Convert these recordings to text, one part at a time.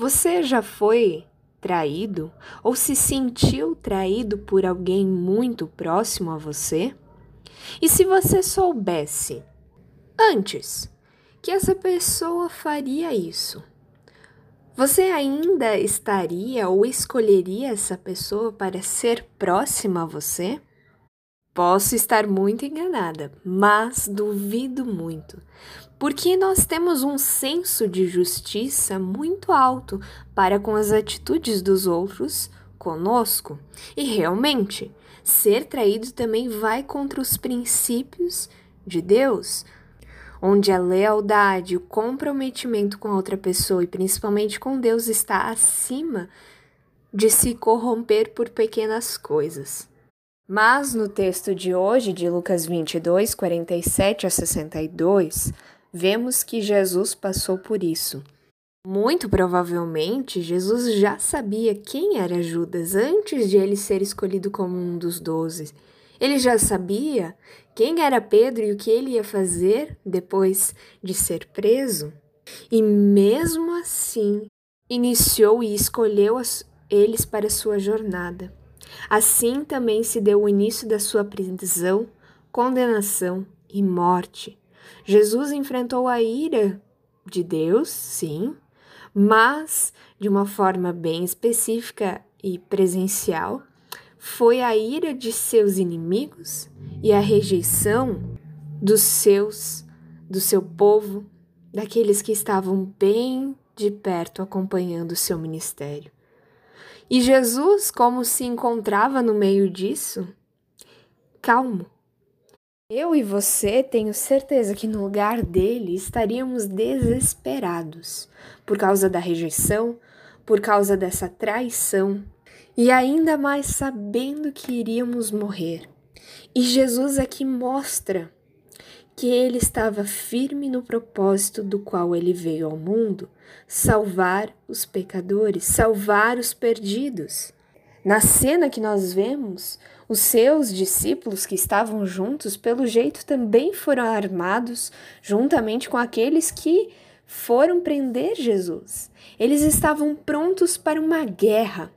Você já foi traído ou se sentiu traído por alguém muito próximo a você? E se você soubesse antes que essa pessoa faria isso, você ainda estaria ou escolheria essa pessoa para ser próxima a você? Posso estar muito enganada, mas duvido muito, porque nós temos um senso de justiça muito alto para com as atitudes dos outros conosco. E realmente, ser traído também vai contra os princípios de Deus, onde a lealdade, o comprometimento com a outra pessoa e principalmente com Deus está acima de se corromper por pequenas coisas. Mas no texto de hoje, de Lucas 22, 47 a 62, vemos que Jesus passou por isso. Muito provavelmente, Jesus já sabia quem era Judas antes de ele ser escolhido como um dos doze. Ele já sabia quem era Pedro e o que ele ia fazer depois de ser preso. E mesmo assim, iniciou e escolheu eles para sua jornada. Assim também se deu o início da sua prisão, condenação e morte. Jesus enfrentou a ira de Deus, sim, mas de uma forma bem específica e presencial. Foi a ira de seus inimigos e a rejeição dos seus, do seu povo, daqueles que estavam bem de perto acompanhando o seu ministério. E Jesus, como se encontrava no meio disso? Calmo, eu e você tenho certeza que no lugar dele estaríamos desesperados por causa da rejeição, por causa dessa traição e ainda mais sabendo que iríamos morrer. E Jesus aqui mostra que ele estava firme no propósito do qual ele veio ao mundo salvar os pecadores, salvar os perdidos. Na cena que nós vemos, os seus discípulos que estavam juntos, pelo jeito, também foram armados juntamente com aqueles que foram prender Jesus. Eles estavam prontos para uma guerra,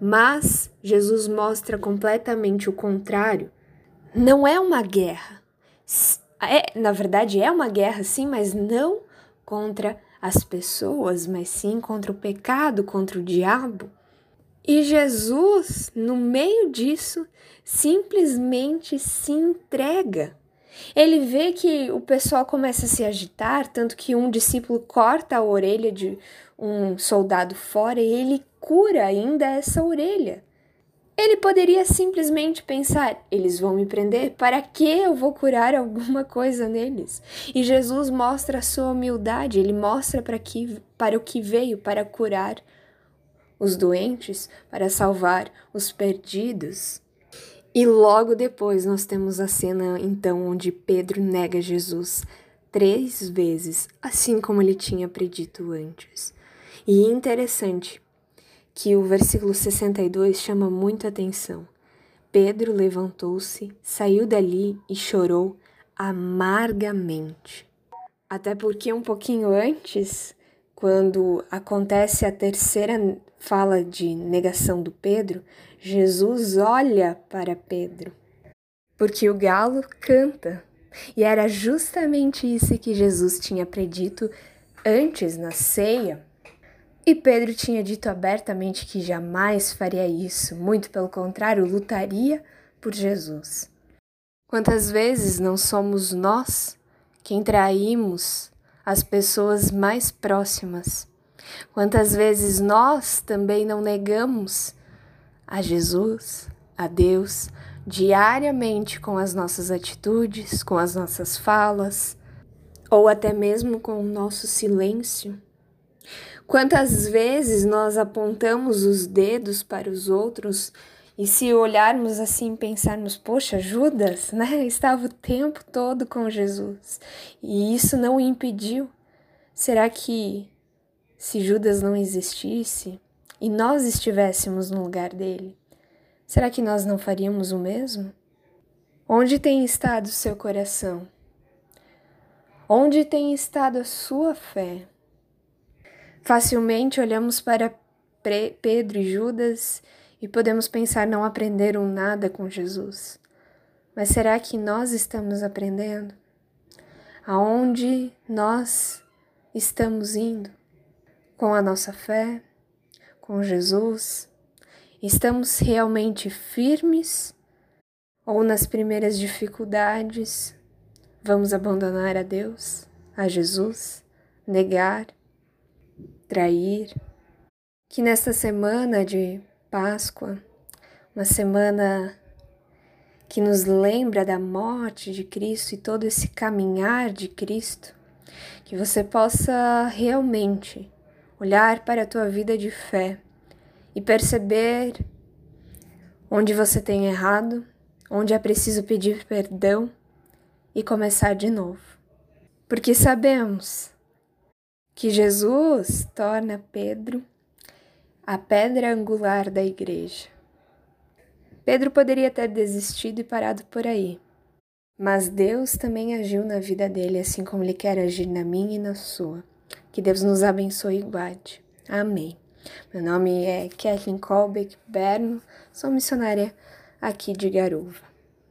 mas Jesus mostra completamente o contrário. Não é uma guerra. É, na verdade, é uma guerra, sim, mas não contra as pessoas, mas sim contra o pecado, contra o diabo. E Jesus, no meio disso, simplesmente se entrega. Ele vê que o pessoal começa a se agitar, tanto que um discípulo corta a orelha de um soldado fora e ele cura ainda essa orelha. Ele poderia simplesmente pensar: eles vão me prender, para que eu vou curar alguma coisa neles? E Jesus mostra a sua humildade, ele mostra para, que, para o que veio, para curar os doentes, para salvar os perdidos. E logo depois nós temos a cena então onde Pedro nega Jesus três vezes, assim como ele tinha predito antes. E interessante que o versículo 62 chama muito atenção. Pedro levantou-se, saiu dali e chorou amargamente. Até porque um pouquinho antes, quando acontece a terceira fala de negação do Pedro, Jesus olha para Pedro, porque o galo canta. E era justamente isso que Jesus tinha predito antes na ceia. E Pedro tinha dito abertamente que jamais faria isso, muito pelo contrário, lutaria por Jesus. Quantas vezes não somos nós quem traímos as pessoas mais próximas? Quantas vezes nós também não negamos a Jesus, a Deus, diariamente com as nossas atitudes, com as nossas falas, ou até mesmo com o nosso silêncio? Quantas vezes nós apontamos os dedos para os outros e se olharmos assim pensarmos, poxa, Judas, né, estava o tempo todo com Jesus e isso não o impediu. Será que se Judas não existisse e nós estivéssemos no lugar dele, será que nós não faríamos o mesmo? Onde tem estado seu coração? Onde tem estado a sua fé? Facilmente olhamos para Pedro e Judas e podemos pensar não aprenderam nada com Jesus. Mas será que nós estamos aprendendo? Aonde nós estamos indo? Com a nossa fé? Com Jesus? Estamos realmente firmes? Ou nas primeiras dificuldades vamos abandonar a Deus, a Jesus, negar, trair? Que nesta semana de Páscoa, uma semana que nos lembra da morte de Cristo e todo esse caminhar de Cristo, que você possa realmente olhar para a tua vida de fé e perceber onde você tem errado, onde é preciso pedir perdão e começar de novo. Porque sabemos que Jesus torna Pedro a pedra angular da igreja. Pedro poderia ter desistido e parado por aí, mas Deus também agiu na vida dele, assim como Ele quer agir na minha e na sua. Que Deus nos abençoe e guarde. Amém. Meu nome é Kathleen Colbeck Berno, sou missionária aqui de Garuva.